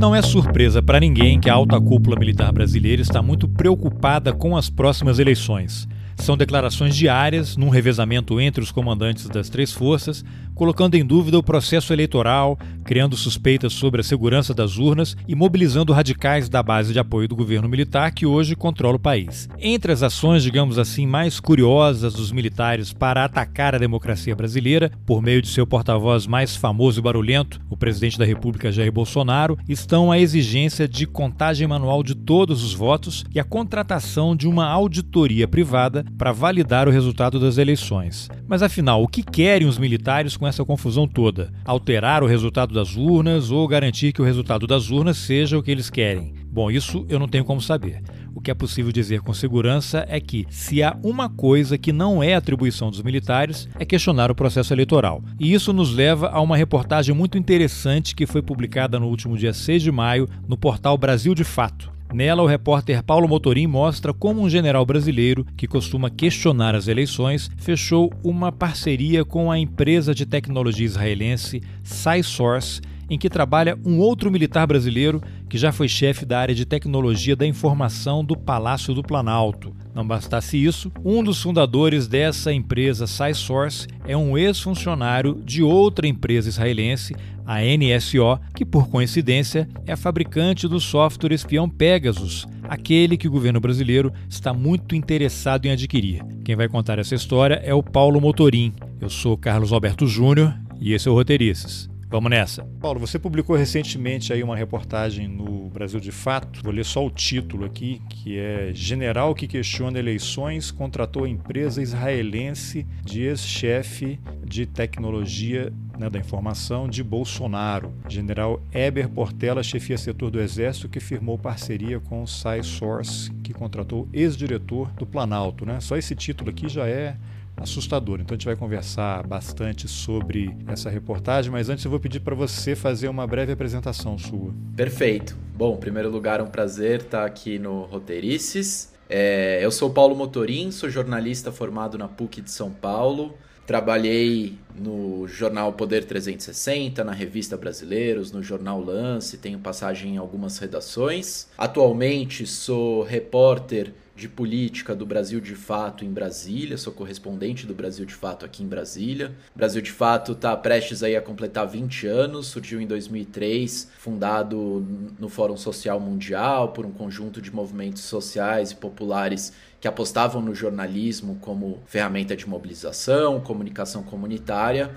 Não é surpresa para ninguém que a alta cúpula militar brasileira está muito preocupada com as próximas eleições. São declarações diárias, num revezamento entre os comandantes das três forças, colocando em dúvida o processo eleitoral, criando suspeitas sobre a segurança das urnas e mobilizando radicais da base de apoio do governo militar que hoje controla o país. Entre as ações, digamos assim, mais curiosas dos militares para atacar a democracia brasileira, por meio de seu porta-voz mais famoso e barulhento, o presidente da República Jair Bolsonaro, estão a exigência de contagem manual de todos os votos e a contratação de uma auditoria privada para validar o resultado das eleições. Mas afinal, o que querem os militares com essa confusão toda? Alterar o resultado das urnas ou garantir que o resultado das urnas seja o que eles querem? Bom, isso eu não tenho como saber. O que é possível dizer com segurança é que, se há uma coisa que não é atribuição dos militares, é questionar o processo eleitoral. E isso nos leva a uma reportagem muito interessante que foi publicada no último dia 6 de maio no portal Brasil de Fato. Nela, o repórter Paulo Motorim mostra como um general brasileiro, que costuma questionar as eleições, fechou uma parceria com a empresa de tecnologia israelense SciSource, em que trabalha um outro militar brasileiro que já foi chefe da área de tecnologia da informação do Palácio do Planalto. Não bastasse isso, um dos fundadores dessa empresa SciSource é um ex-funcionário de outra empresa israelense, a NSO, que por coincidência é a fabricante do software espião Pegasus, aquele que o governo brasileiro está muito interessado em adquirir. Quem vai contar essa história é o Paulo Motorim. Eu sou Carlos Alberto Júnior e esse é o Roteirices. Vamos nessa. Paulo, você publicou recentemente aí uma reportagem no Brasil de Fato. Vou ler só o título aqui, que é General que questiona eleições contratou empresa israelense de ex-chefe de tecnologia né, da informação de Bolsonaro. General Eber Portela chefia setor do Exército que firmou parceria com o SciSource, que contratou ex-diretor do Planalto. Né? Só esse título aqui já é assustador. Então a gente vai conversar bastante sobre essa reportagem, mas antes eu vou pedir para você fazer uma breve apresentação sua. Perfeito. Bom, em primeiro lugar, um prazer estar aqui no Roteirices. É, eu sou Paulo Motorim, sou jornalista formado na PUC de São Paulo. Trabalhei no jornal Poder 360, na revista Brasileiros, no jornal Lance, tenho passagem em algumas redações. Atualmente sou repórter de política do Brasil de Fato em Brasília, sou correspondente do Brasil de Fato aqui em Brasília. O Brasil de Fato está prestes aí a completar 20 anos, surgiu em 2003, fundado no Fórum Social Mundial por um conjunto de movimentos sociais e populares que apostavam no jornalismo como ferramenta de mobilização, comunicação comunitária.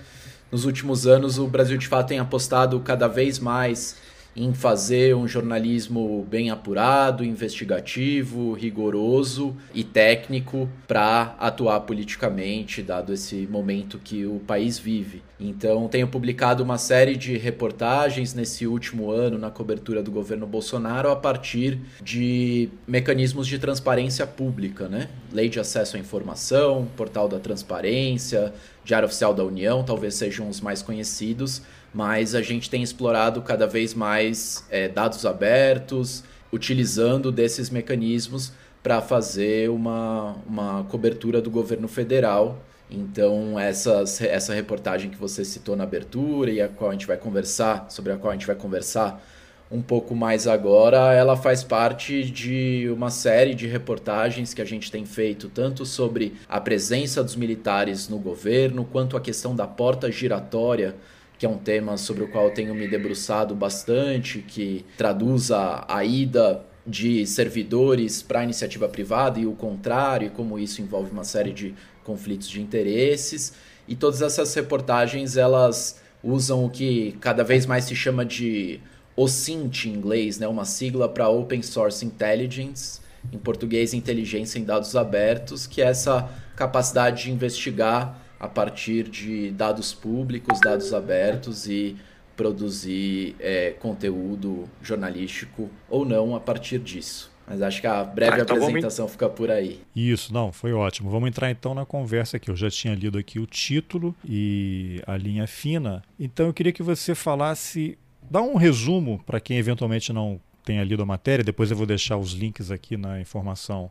Nos últimos anos, o Brasil de Fato tem apostado cada vez mais em fazer um jornalismo bem apurado, investigativo, rigoroso e técnico para atuar politicamente, dado esse momento que o país vive. Então, tenho publicado uma série de reportagens nesse último ano na cobertura do governo Bolsonaro a partir de mecanismos de transparência pública, né? Lei de acesso à informação, portal da transparência, Diário Oficial da União, talvez sejam os mais conhecidos mas a gente tem explorado cada vez mais é, dados abertos, utilizando desses mecanismos para fazer uma, uma cobertura do governo federal. Então, essas, essa reportagem que você citou na abertura e a qual a gente vai conversar, sobre a qual a gente vai conversar um pouco mais agora, ela faz parte de uma série de reportagens que a gente tem feito, tanto sobre a presença dos militares no governo, quanto a questão da porta giratória que é um tema sobre o qual eu tenho me debruçado bastante, que traduz a, a ida de servidores para a iniciativa privada e o contrário, e como isso envolve uma série de conflitos de interesses. E todas essas reportagens elas usam o que cada vez mais se chama de OSINT em inglês, né? uma sigla para Open Source Intelligence, em português inteligência em dados abertos, que é essa capacidade de investigar a partir de dados públicos, dados abertos e produzir é, conteúdo jornalístico ou não a partir disso. Mas acho que a breve ah, então apresentação vamos... fica por aí. Isso, não, foi ótimo. Vamos entrar então na conversa aqui. Eu já tinha lido aqui o título e a linha fina. Então eu queria que você falasse, dá um resumo para quem eventualmente não tenha lido a matéria. Depois eu vou deixar os links aqui na informação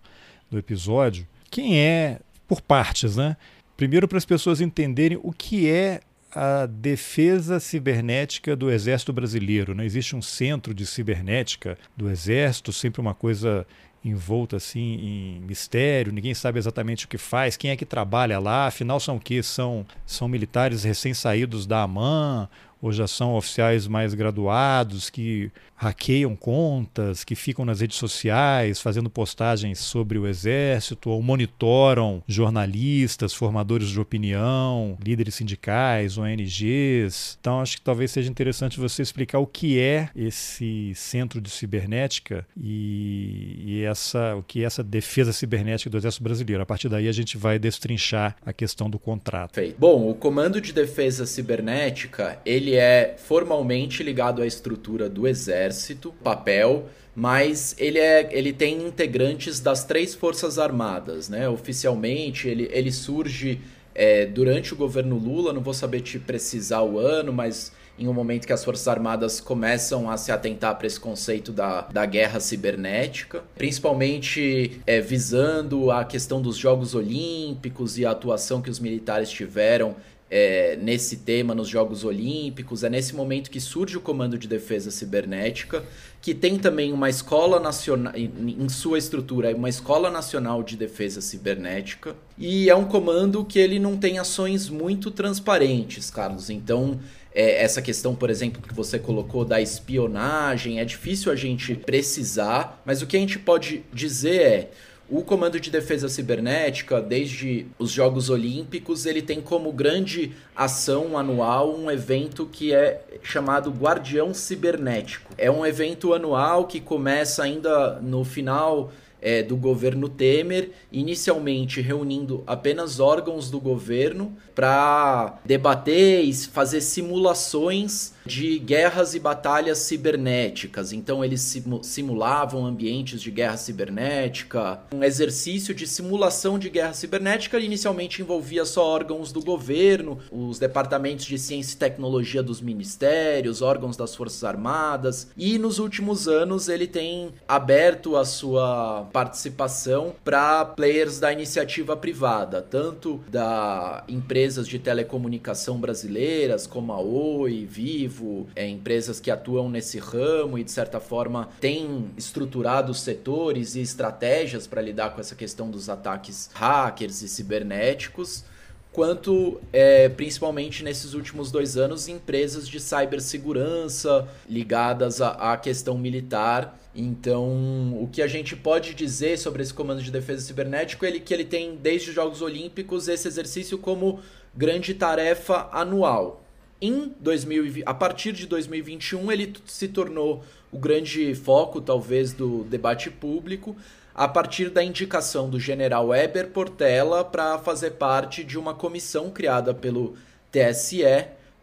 do episódio. Quem é, por partes, né? Primeiro, para as pessoas entenderem o que é a defesa cibernética do Exército Brasileiro. Né? Existe um centro de cibernética do Exército, sempre uma coisa envolta assim em mistério, ninguém sabe exatamente o que faz, quem é que trabalha lá, afinal são o que? São, são militares recém-saídos da AMAN ou já são oficiais mais graduados que hackeiam contas, que ficam nas redes sociais fazendo postagens sobre o exército ou monitoram jornalistas, formadores de opinião, líderes sindicais, ONGs. Então acho que talvez seja interessante você explicar o que é esse centro de cibernética e, e essa o que é essa defesa cibernética do exército brasileiro. A partir daí a gente vai destrinchar a questão do contrato. Bom, o Comando de Defesa Cibernética, ele é formalmente ligado à estrutura do exército exército, papel, mas ele, é, ele tem integrantes das três forças armadas, né? Oficialmente, ele, ele surge é, durante o governo Lula, não vou saber te precisar o ano, mas em um momento que as Forças Armadas começam a se atentar para esse conceito da, da guerra cibernética, principalmente é, visando a questão dos Jogos Olímpicos e a atuação que os militares tiveram é, nesse tema nos Jogos Olímpicos. É nesse momento que surge o Comando de Defesa Cibernética, que tem também uma escola nacional, em sua estrutura, uma escola nacional de defesa cibernética. E é um comando que ele não tem ações muito transparentes, Carlos. Então, é, essa questão, por exemplo, que você colocou da espionagem, é difícil a gente precisar, mas o que a gente pode dizer é o Comando de Defesa Cibernética, desde os Jogos Olímpicos, ele tem como grande ação anual um evento que é chamado Guardião Cibernético. É um evento anual que começa ainda no final é, do governo Temer, inicialmente reunindo apenas órgãos do governo para debater e fazer simulações de guerras e batalhas cibernéticas. Então eles simulavam ambientes de guerra cibernética. Um exercício de simulação de guerra cibernética inicialmente envolvia só órgãos do governo, os departamentos de ciência e tecnologia dos ministérios, órgãos das Forças Armadas. E nos últimos anos ele tem aberto a sua participação para players da iniciativa privada, tanto da empresas de telecomunicação brasileiras como a Oi, Vivo, é, empresas que atuam nesse ramo e, de certa forma, têm estruturado setores e estratégias para lidar com essa questão dos ataques hackers e cibernéticos quanto é, principalmente nesses últimos dois anos empresas de cibersegurança ligadas à, à, questão militar. Então, o que a gente pode dizer sobre esse comando de defesa cibernético é que ele tem, desde os Jogos Olímpicos, esse exercício como grande tarefa anual. Em 2000, a partir de 2021, ele se tornou o grande foco, talvez, do debate público, a partir da indicação do general Weber Portela para fazer parte de uma comissão criada pelo TSE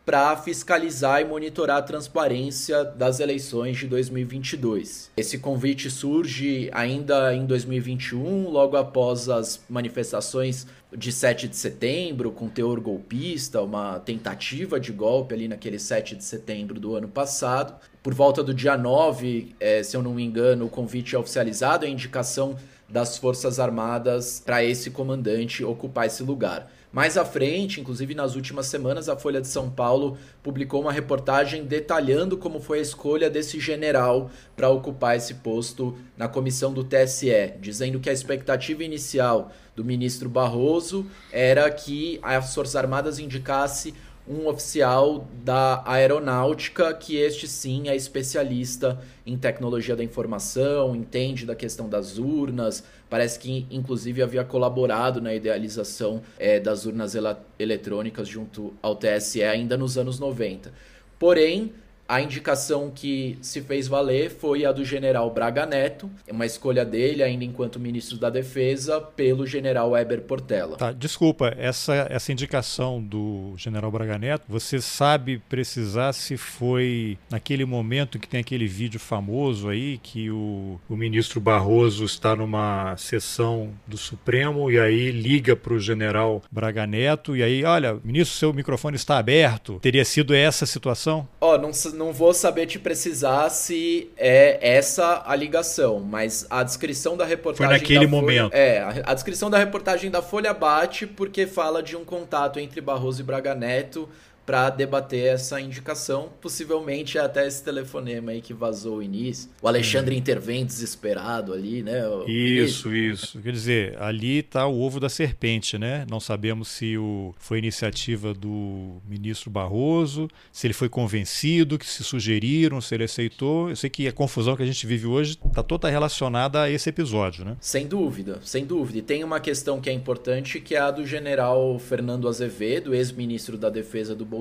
para fiscalizar e monitorar a transparência das eleições de 2022. Esse convite surge ainda em 2021, logo após as manifestações de 7 de setembro, com teor golpista, uma tentativa de golpe ali naquele 7 de setembro do ano passado. Por volta do dia 9, é, se eu não me engano, o convite é oficializado, a indicação das Forças Armadas para esse comandante ocupar esse lugar. Mais à frente, inclusive nas últimas semanas, a Folha de São Paulo publicou uma reportagem detalhando como foi a escolha desse general para ocupar esse posto na comissão do TSE, dizendo que a expectativa inicial do ministro Barroso era que as Forças Armadas indicasse um oficial da aeronáutica, que este sim é especialista em tecnologia da informação, entende da questão das urnas, parece que inclusive havia colaborado na idealização é, das urnas eletrônicas junto ao TSE ainda nos anos 90. Porém, a indicação que se fez valer foi a do general Braga Neto, uma escolha dele, ainda enquanto ministro da Defesa, pelo general Weber Portela. Tá, desculpa, essa, essa indicação do general Braga Neto, você sabe precisar se foi naquele momento que tem aquele vídeo famoso aí, que o, o ministro Barroso está numa sessão do Supremo e aí liga para o general Braga Neto e aí, olha, ministro, seu microfone está aberto. Teria sido essa a situação? Ó, oh, não não vou saber te precisar se é essa a ligação, mas a descrição da reportagem. Foi naquele momento. é, a, a, descrição da reportagem da Folha bate porque fala de um contato entre Barroso e Braga Neto para debater essa indicação. Possivelmente é até esse telefonema aí que vazou o início. O Alexandre hum. intervém desesperado ali, né? isso, isso. Quer dizer, ali está o ovo da serpente, né? Não sabemos se o, foi iniciativa do ministro Barroso, se ele foi convencido, que se sugeriram, se ele aceitou. Eu sei que a confusão que a gente vive hoje está toda relacionada a esse episódio, né? Sem dúvida, sem dúvida. E tem uma questão que é importante, que é a do general Fernando Azevedo, ex-ministro da Defesa do Bolsonaro,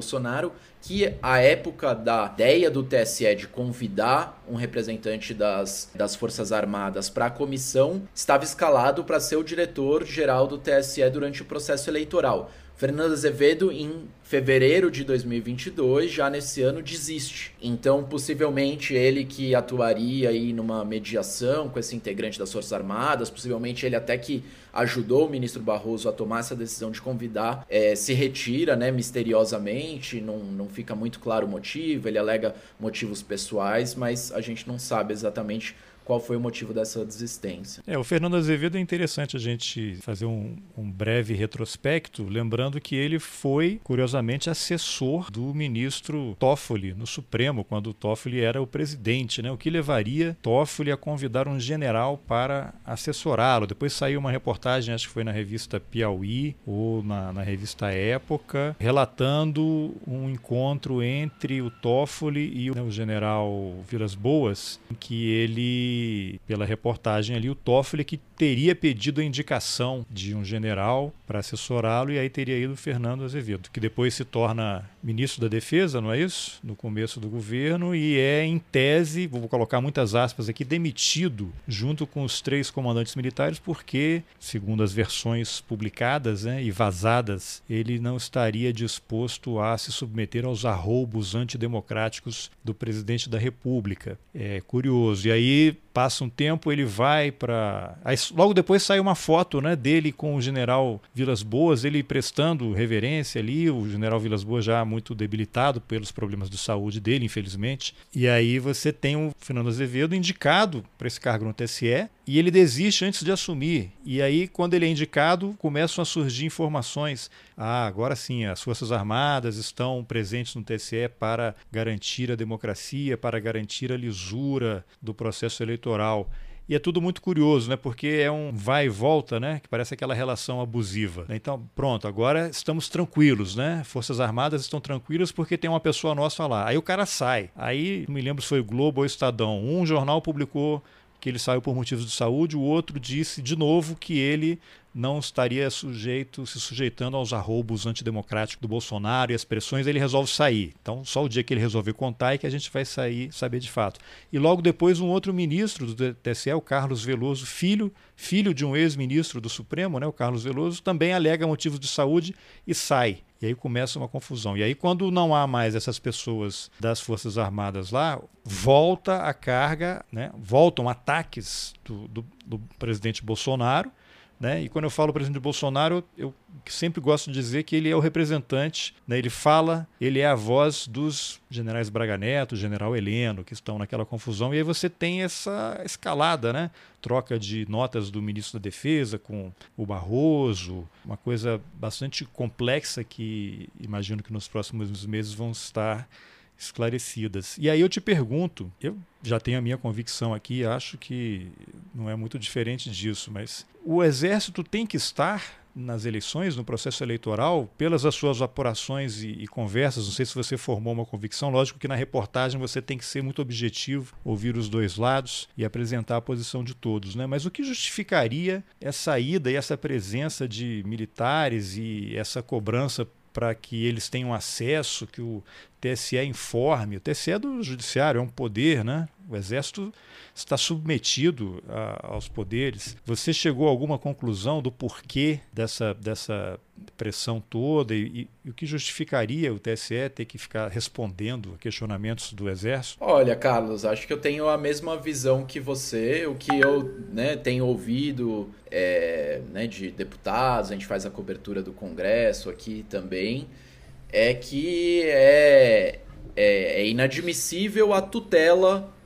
que a época da ideia do TSE de convidar um representante das, das Forças Armadas para a comissão estava escalado para ser o diretor-geral do TSE durante o processo eleitoral. Fernando Azevedo, em fevereiro de 2022, já nesse ano, desiste. Então, possivelmente, ele que atuaria aí numa mediação com esse integrante das Forças Armadas, possivelmente ele até que ajudou o ministro Barroso a tomar essa decisão de convidar, é, se retira, né, misteriosamente, não, não fica muito claro o motivo, ele alega motivos pessoais, mas a gente não sabe exatamente qual foi o motivo dessa desistência. É, o Fernando Azevedo é interessante a gente fazer um, um breve retrospecto, lembrando que ele foi, curiosamente, assessor do ministro Toffoli no Supremo, quando Toffoli era o presidente, né? o que levaria Toffoli a convidar um general para assessorá-lo. Depois saiu uma reportagem, acho que foi na revista Piauí ou na, na revista Época, relatando um encontro entre o Toffoli e o, né, o general Vilas Boas, em que ele pela reportagem ali, o Toffoli que teria pedido a indicação de um general para assessorá-lo e aí teria ido Fernando Azevedo, que depois se torna ministro da Defesa, não é isso? No começo do governo e é, em tese, vou colocar muitas aspas aqui, demitido junto com os três comandantes militares, porque, segundo as versões publicadas né, e vazadas, ele não estaria disposto a se submeter aos arroubos antidemocráticos do presidente da República. É curioso. E aí passa um tempo, ele vai para. Logo depois sai uma foto né, dele com o general Vilas Boas, ele prestando reverência ali, o general Vilas Boas já muito debilitado pelos problemas de saúde dele, infelizmente. E aí você tem o Fernando Azevedo indicado para esse cargo no TSE e ele desiste antes de assumir. E aí, quando ele é indicado, começam a surgir informações. Ah, agora sim, as Forças Armadas estão presentes no TSE para garantir a democracia, para garantir a lisura do processo eleitoral. E é tudo muito curioso, né? Porque é um vai e volta, né? Que parece aquela relação abusiva. Então, pronto, agora estamos tranquilos, né? Forças Armadas estão tranquilas porque tem uma pessoa nossa lá. Aí o cara sai. Aí, não me lembro se foi o Globo ou o Estadão. Um jornal publicou que ele saiu por motivos de saúde, o outro disse de novo que ele não estaria sujeito, se sujeitando aos arroubos antidemocráticos do Bolsonaro e as pressões, ele resolve sair. Então, só o dia que ele resolver contar é que a gente vai sair, saber de fato. E logo depois, um outro ministro do TSE, o Carlos Veloso, filho, filho de um ex-ministro do Supremo, né, o Carlos Veloso, também alega motivos de saúde e sai. E aí começa uma confusão. E aí, quando não há mais essas pessoas das Forças Armadas lá, volta a carga, né? voltam ataques do, do, do presidente Bolsonaro né? E quando eu falo presidente Bolsonaro, eu sempre gosto de dizer que ele é o representante, né? ele fala, ele é a voz dos generais Braga Neto, general Heleno, que estão naquela confusão, e aí você tem essa escalada, né? troca de notas do ministro da Defesa com o Barroso, uma coisa bastante complexa que imagino que nos próximos meses vão estar esclarecidas. E aí eu te pergunto, eu já tenho a minha convicção aqui, acho que não é muito diferente disso, mas o exército tem que estar nas eleições, no processo eleitoral, pelas suas apurações e, e, conversas, não sei se você formou uma convicção, lógico que na reportagem você tem que ser muito objetivo, ouvir os dois lados e apresentar a posição de todos, né? Mas o que justificaria essa ida e essa presença de militares e essa cobrança para que eles tenham acesso, que o TSE informe. O TSE é do Judiciário, é um poder, né? O Exército está submetido a, aos poderes. Você chegou a alguma conclusão do porquê dessa, dessa pressão toda e, e, o que justificaria o TSE ter que ficar respondendo a questionamentos do Exército? Olha, Carlos, acho que eu tenho a mesma visão que você. O que eu né, tenho ouvido é, né, de deputados, a gente faz a cobertura do Congresso aqui também, é que é, é, é inadmissível a tutela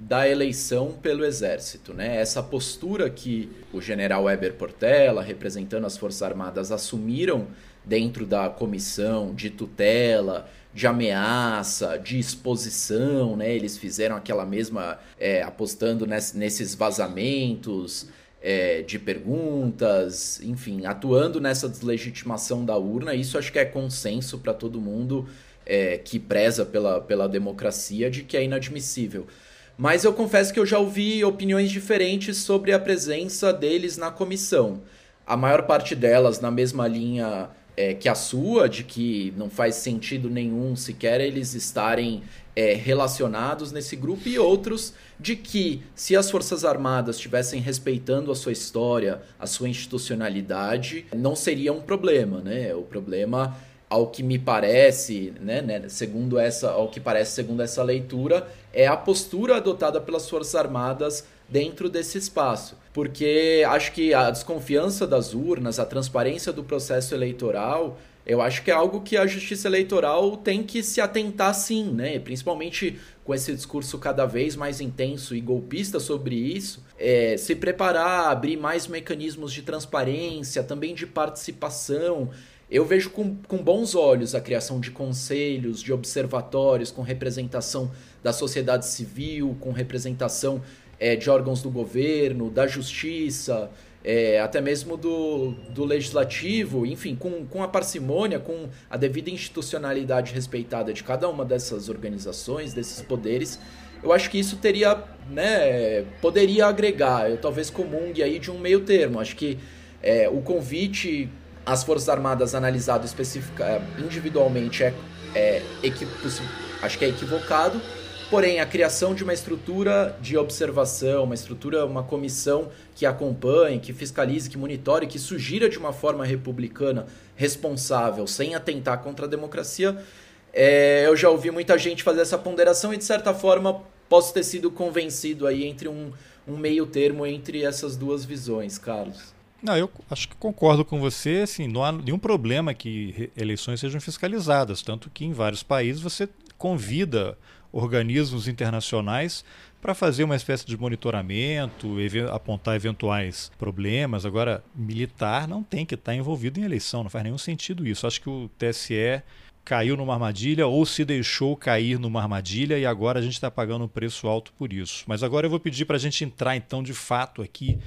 da eleição pelo Exército. Né? Essa postura que o general Weber Portela, representando as Forças Armadas, assumiram dentro da comissão de tutela, de ameaça, de exposição, né? Eles fizeram aquela mesma é, apostando ness, nesses vazamentos é, de perguntas, enfim, atuando nessa deslegitimação da urna. Isso acho que é consenso para todo mundo é, que preza pela, pela democracia de que é inadmissível. Mas eu confesso que eu já ouvi opiniões diferentes sobre a presença deles na comissão. A maior parte delas na mesma linha é, que a sua, de que não faz sentido nenhum sequer eles estarem é, relacionados nesse grupo, e outros de que se as Forças Armadas estivessem respeitando a sua história, a sua institucionalidade, não seria um problema, né? O problema ao que me parece, né, né, segundo essa, ao que parece segundo essa leitura, é a postura adotada pelas Forças Armadas dentro desse espaço. Porque acho que a desconfiança das urnas, a transparência do processo eleitoral, eu acho que é algo que a justiça eleitoral tem que se atentar sim, né? Principalmente com esse discurso cada vez mais intenso e golpista sobre isso, é, se preparar, abrir mais mecanismos de transparência, também de participação, eu vejo com, com bons olhos a criação de conselhos, de observatórios com representação da sociedade civil, com representação é, de órgãos do governo, da justiça, é, até mesmo do, do legislativo, enfim, com, com a parcimônia, com a devida institucionalidade respeitada de cada uma dessas organizações, desses poderes. Eu acho que isso teria, né, poderia agregar, eu talvez comungue aí de um meio termo. Acho que é, o convite as Forças Armadas analisado especifica, é, individualmente é, é acho que é equivocado, porém a criação de uma estrutura de observação, uma estrutura, uma comissão que acompanhe, que fiscalize, que monitore, que sugira de uma forma republicana responsável, sem atentar contra a democracia, é, eu já ouvi muita gente fazer essa ponderação e de certa forma posso ter sido convencido aí entre um, um meio termo entre essas duas visões, Carlos. Não, eu acho que concordo com você, assim, não há nenhum problema que eleições sejam fiscalizadas, tanto que em vários países você convida organismos internacionais para fazer uma espécie de monitoramento, apontar eventuais problemas. Agora, militar não tem que estar envolvido em eleição, não faz nenhum sentido isso. Acho que o TSE caiu numa armadilha ou se deixou cair numa armadilha e agora a gente está pagando um preço alto por isso. Mas agora eu vou pedir para a gente entrar então de fato aqui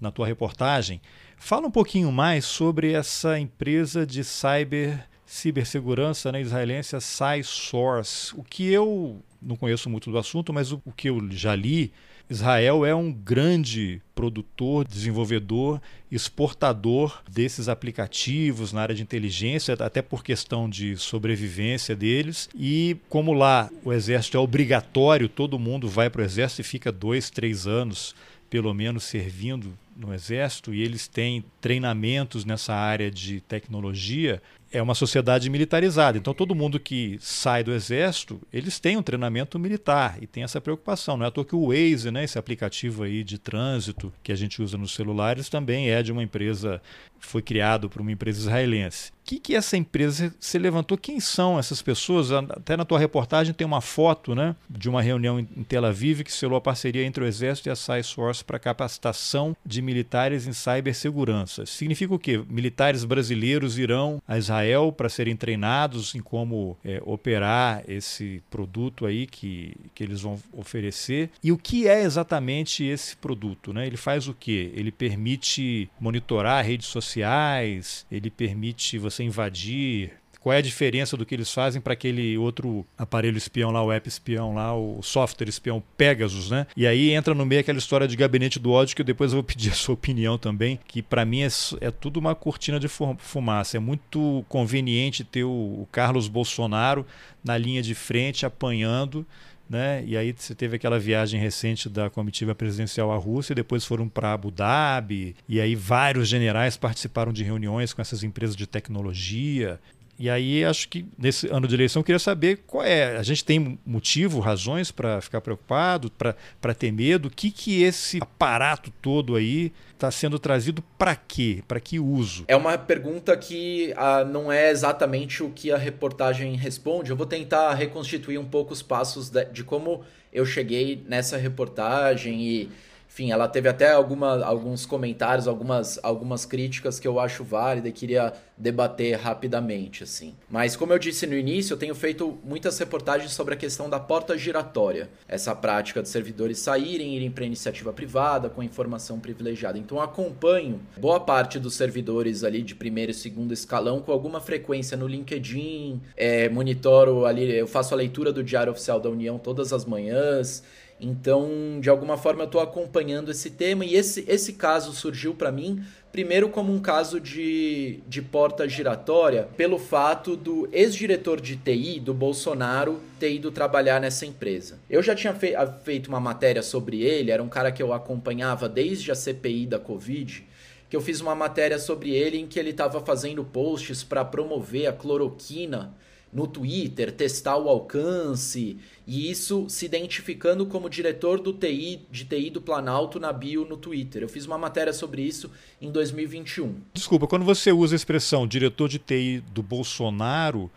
na tua reportagem. Fala um pouquinho mais sobre essa empresa de cyber cibersegurança né, israelense, a SciSource. O que eu não conheço muito do assunto, mas o, o que eu já li, Israel é um grande produtor, desenvolvedor, exportador desses aplicativos na área de inteligência, até por questão de sobrevivência deles. E como lá o exército é obrigatório, todo mundo vai para o exército e fica dois, três anos pelo menos servindo no Exército e eles têm treinamentos nessa área de tecnologia, é uma sociedade militarizada. Então, todo mundo que sai do Exército, eles têm um treinamento militar e tem essa preocupação. Não é à toa que o Waze, né, esse aplicativo aí de trânsito que a gente usa nos celulares, também é de uma empresa, foi criado por uma empresa israelense que, que essa empresa se levantou? Quem são essas pessoas? Até na tua reportagem tem uma foto né, de uma reunião em Tel Aviv que selou a parceria entre o Exército e a SciSource para capacitação de militares em cibersegurança. Significa o quê? Militares brasileiros irão a Israel para serem treinados em como é, operar esse produto aí que, que eles vão oferecer. E o que é exatamente esse produto? Né? Ele faz o quê? Ele permite monitorar redes sociais, ele permite você você invadir? Qual é a diferença do que eles fazem para aquele outro aparelho espião lá, o app espião lá, o software espião Pegasus, né? E aí entra no meio aquela história de gabinete do ódio que depois eu vou pedir a sua opinião também, que para mim é, é, tudo uma cortina de fumaça. É muito conveniente ter o, o Carlos Bolsonaro na linha de frente apanhando né? E aí você teve aquela viagem recente da comitiva presidencial à Rússia, e depois foram para Abu Dhabi, e aí vários generais participaram de reuniões com essas empresas de tecnologia. E aí acho que nesse ano de eleição eu queria saber qual é. A gente tem motivo, razões para ficar preocupado, para ter medo? O que, que esse aparato todo aí está sendo trazido para quê? Para que uso? É uma pergunta que ah, não é exatamente o que a reportagem responde. Eu vou tentar reconstituir um pouco os passos de, de como eu cheguei nessa reportagem e enfim, ela teve até alguma, alguns comentários, algumas, algumas críticas que eu acho válida e queria debater rapidamente, assim. Mas como eu disse no início, eu tenho feito muitas reportagens sobre a questão da porta giratória, essa prática de servidores saírem, irem para iniciativa privada com informação privilegiada. Então acompanho boa parte dos servidores ali de primeiro e segundo escalão com alguma frequência no LinkedIn, é, monitoro ali, eu faço a leitura do Diário Oficial da União todas as manhãs. Então, de alguma forma, eu estou acompanhando esse tema e esse, esse caso surgiu para mim, primeiro, como um caso de, de porta giratória, pelo fato do ex-diretor de TI do Bolsonaro ter ido trabalhar nessa empresa. Eu já tinha fe feito uma matéria sobre ele, era um cara que eu acompanhava desde a CPI da Covid que eu fiz uma matéria sobre ele em que ele estava fazendo posts para promover a cloroquina no Twitter, testar o alcance, e isso se identificando como diretor do TI, de TI do Planalto na bio no Twitter. Eu fiz uma matéria sobre isso em 2021. Desculpa, quando você usa a expressão diretor de TI do Bolsonaro,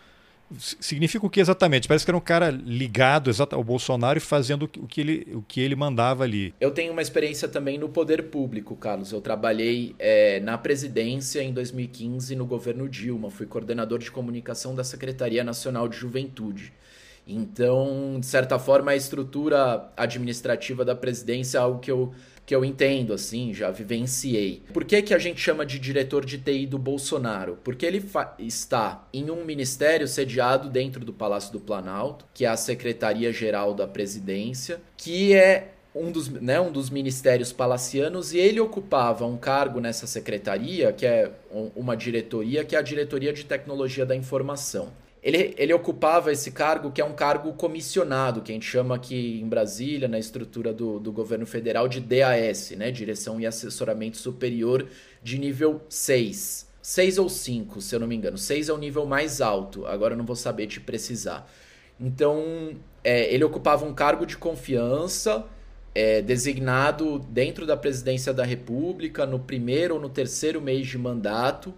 significa o que exatamente? Parece que era um cara ligado ao Bolsonaro e fazendo o que ele, o que ele mandava ali. Eu tenho uma experiência também no poder público, Carlos. Eu trabalhei é, na presidência em 2015 no governo Dilma. Fui coordenador de comunicação da Secretaria Nacional de Juventude. Então, de certa forma, a estrutura administrativa da presidência é algo que eu que eu entendo, assim, já vivenciei. Por que, que a gente chama de diretor de TI do Bolsonaro? Porque ele está em um ministério sediado dentro do Palácio do Planalto, que é a Secretaria-Geral da Presidência, que é um dos, né, um dos ministérios palacianos e ele ocupava um cargo nessa secretaria, que é uma diretoria, que é a Diretoria de Tecnologia da Informação. Ele, ele ocupava esse cargo, que é um cargo comissionado, que a gente chama aqui em Brasília, na estrutura do, do governo federal, de DAS, né? Direção e Assessoramento Superior de nível 6. 6 ou 5, se eu não me engano. 6 é o nível mais alto, agora eu não vou saber te precisar. Então, é, ele ocupava um cargo de confiança, é, designado dentro da presidência da República, no primeiro ou no terceiro mês de mandato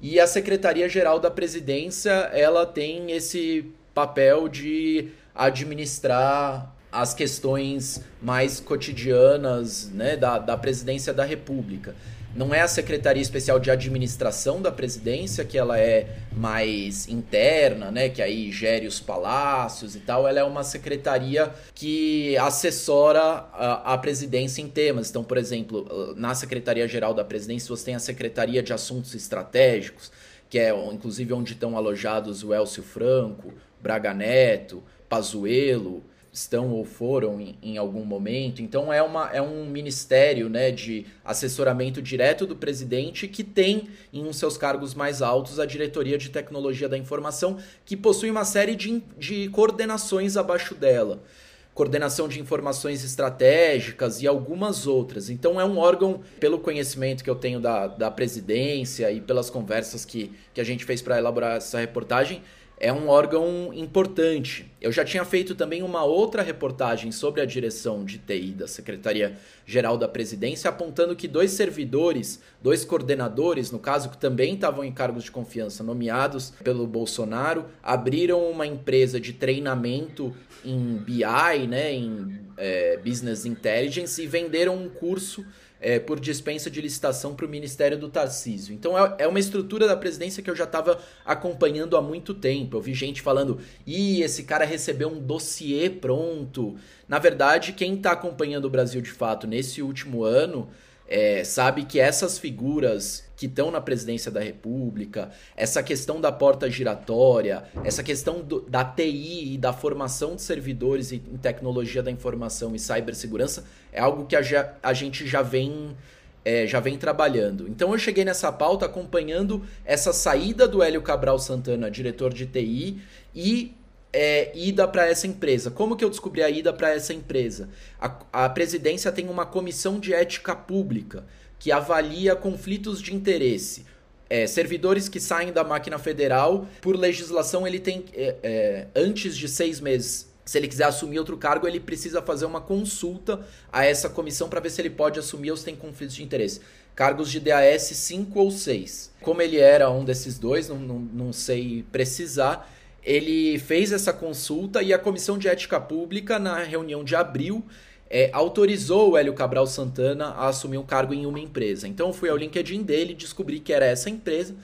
e a Secretaria-Geral da Presidência, ela tem esse papel de administrar as questões mais cotidianas né, da, da presidência da República. Não é a Secretaria Especial de Administração da Presidência, que ela é mais interna, né? Que aí gere os palácios e tal. Ela é uma secretaria que assessora a, a presidência em temas. Então, por exemplo, na Secretaria-Geral da Presidência, você tem a Secretaria de Assuntos Estratégicos, que é inclusive onde estão alojados o Elcio Franco, Braga Neto, Pazuello, estão ou foram em, em, algum momento. Então é, uma, é um ministério né, de assessoramento direto do presidente que tem em um seus cargos mais altos a diretoria de tecnologia da informação, que possui uma série de, de coordenações abaixo dela. Coordenação de informações estratégicas e algumas outras. Então, é um órgão, pelo conhecimento que eu tenho da, da presidência e pelas conversas que, que a gente fez para elaborar essa reportagem, é um órgão importante. Eu já tinha feito também uma outra reportagem sobre a direção de TI da Secretaria-Geral da Presidência, apontando que dois servidores, dois coordenadores, no caso, que também estavam em cargos de confiança nomeados pelo Bolsonaro, abriram uma empresa de treinamento em BI, né, em é, Business Intelligence, e venderam um curso é, por dispensa de licitação para o Ministério do Tarcísio. Então é, é, uma estrutura da presidência que eu já estava acompanhando há muito tempo. Eu vi gente falando, ih, esse cara recebeu um dossiê pronto. Na verdade, quem está acompanhando o Brasil de fato nesse último ano é, sabe que essas figuras que estão na presidência da República, essa questão da porta giratória, essa questão do, da TI e da formação de servidores em tecnologia da informação e cibersegurança é algo que a, a gente já vem é, já vem trabalhando. Então eu cheguei nessa pauta acompanhando essa saída do Hélio Cabral Santana, diretor de TI, e é, ida para essa empresa. Como que eu descobri a ida para essa empresa? A, a presidência tem uma comissão de ética pública que avalia conflitos de interesse. É, servidores que saem da máquina federal, por legislação, ele tem, é, é, antes de seis meses, se ele quiser assumir outro cargo, ele precisa fazer uma consulta a essa comissão para ver se ele pode assumir ou se tem conflitos de interesse. Cargos de DAS 5 ou 6. Como ele era um desses dois, não, não, não sei precisar, ele fez essa consulta e a Comissão de Ética Pública, na reunião de abril, é, autorizou o Hélio Cabral Santana a assumir um cargo em uma empresa. Então eu fui ao LinkedIn dele, descobri que era essa empresa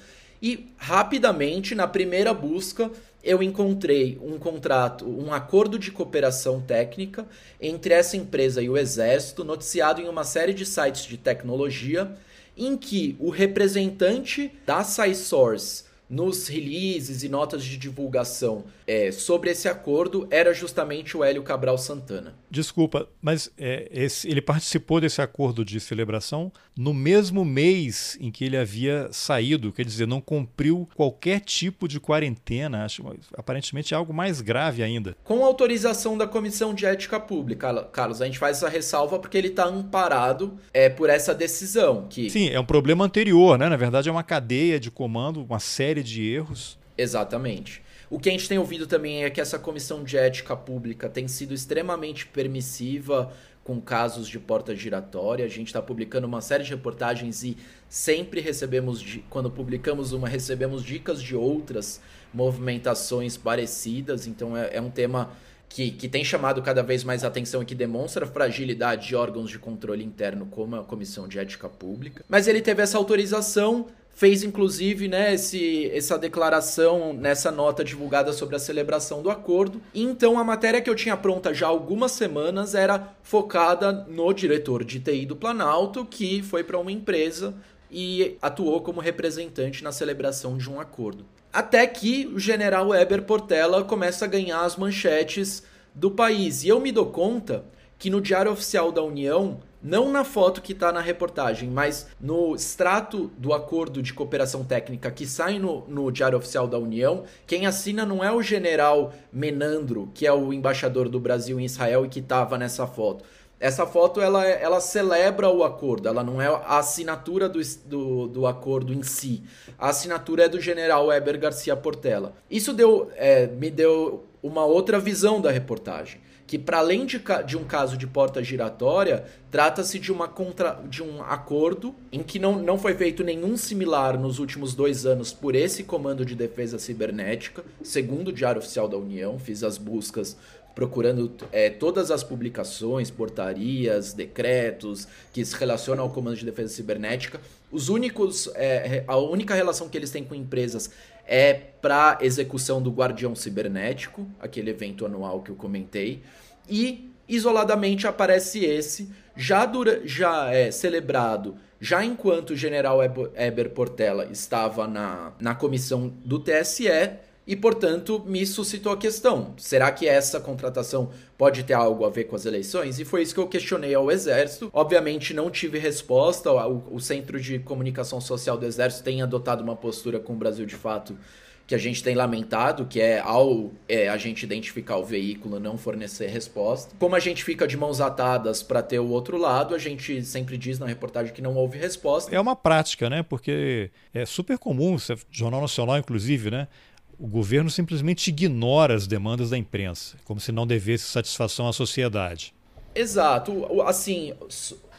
e rapidamente, na primeira busca, eu encontrei um contrato, um acordo de cooperação técnica entre essa empresa e o Exército, noticiado em uma série de sites de tecnologia, em que o representante da SciSource nos releases e notas de divulgação é, sobre esse acordo era justamente o Hélio Cabral Santana. Desculpa, mas é, esse, ele participou desse acordo de celebração no mesmo mês em que ele havia saído, quer dizer, não cumpriu qualquer tipo de quarentena, acho, aparentemente é algo mais grave ainda. Com autorização da Comissão de Ética Pública, Carlos, a gente faz essa ressalva porque ele está amparado é, por essa decisão. Que... Sim, é um problema anterior, né? Na verdade, é uma cadeia de comando, uma série de erros. Exatamente. O que a gente tem ouvido também é que essa comissão de ética pública tem sido extremamente permissiva com casos de porta giratória. A gente está publicando uma série de reportagens e sempre recebemos, quando publicamos uma, recebemos dicas de outras movimentações parecidas. Então é, é um tema que, que tem chamado cada vez mais atenção e que demonstra a fragilidade de órgãos de controle interno, como a Comissão de Ética Pública. Mas ele teve essa autorização fez inclusive né, esse, essa declaração nessa nota divulgada sobre a celebração do acordo. Então a matéria que eu tinha pronta já há algumas semanas era focada no diretor de TI do Planalto, que foi para uma empresa e atuou como representante na celebração de um acordo. Até que o general Eber Portela começa a ganhar as manchetes do país. E eu me dou conta que no Diário Oficial da União não na foto que está na reportagem, mas no extrato do acordo de cooperação técnica que sai no, no Diário Oficial da União, quem assina não é o general Menandro, que é o embaixador do Brasil em Israel e que estava nessa foto. Essa foto ela, ela celebra o acordo, ela não é a assinatura do, do, do acordo em si. A assinatura é do general Weber Garcia Portela. Isso deu, é, me deu uma outra visão da reportagem que para além de, de, um caso de porta giratória, trata-se de, uma contra, de um acordo em que não, não foi feito nenhum similar nos últimos dois anos por esse Comando de Defesa Cibernética, segundo o Diário Oficial da União, fiz as buscas procurando é, todas as publicações, portarias, decretos que se relacionam ao Comando de Defesa Cibernética. Os únicos, é, a única relação que eles têm com empresas é para execução do Guardião Cibernético, aquele evento anual que eu comentei, e isoladamente aparece esse, já, dura, já é celebrado, já enquanto o general Eber Portela estava na, na comissão do TSE, e, portanto, me suscitou a questão: será que essa contratação pode ter algo a ver com as eleições? E foi isso que eu questionei ao Exército. Obviamente, não tive resposta. O, Centro de Comunicação Social do Exército tem adotado uma postura com o Brasil de fato que a gente tem lamentado, que é ao é, a gente identificar o veículo não fornecer resposta. Como a gente fica de mãos atadas para ter o outro lado, a gente sempre diz na reportagem que não houve resposta. É uma prática, né? Porque é super comum, Jornal Nacional inclusive, né? O governo simplesmente ignora as demandas da imprensa, como se não devesse satisfação à sociedade. Exato. Assim,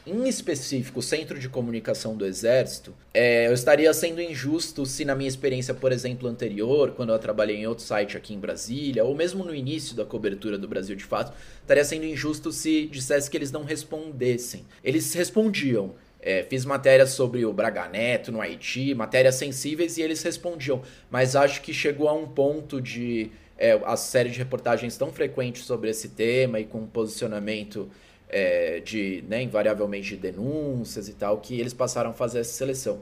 em específico, o Centro de Comunicação do Exército, é, eu estaria sendo injusto se, na minha experiência, por exemplo, anterior, quando eu trabalhei em outro site aqui em Brasília, ou mesmo no início da cobertura do Brasil de fato, estaria sendo injusto se dissesse que eles não respondessem. Eles respondiam. É, fiz matérias sobre o Braga Neto no Haiti, matérias sensíveis, e eles respondiam. Mas acho que chegou a um ponto de. É, a série de reportagens tão frequentes sobre esse tema e com posicionamento é, de, né, invariavelmente, de denúncias e tal, que eles passaram a fazer essa seleção.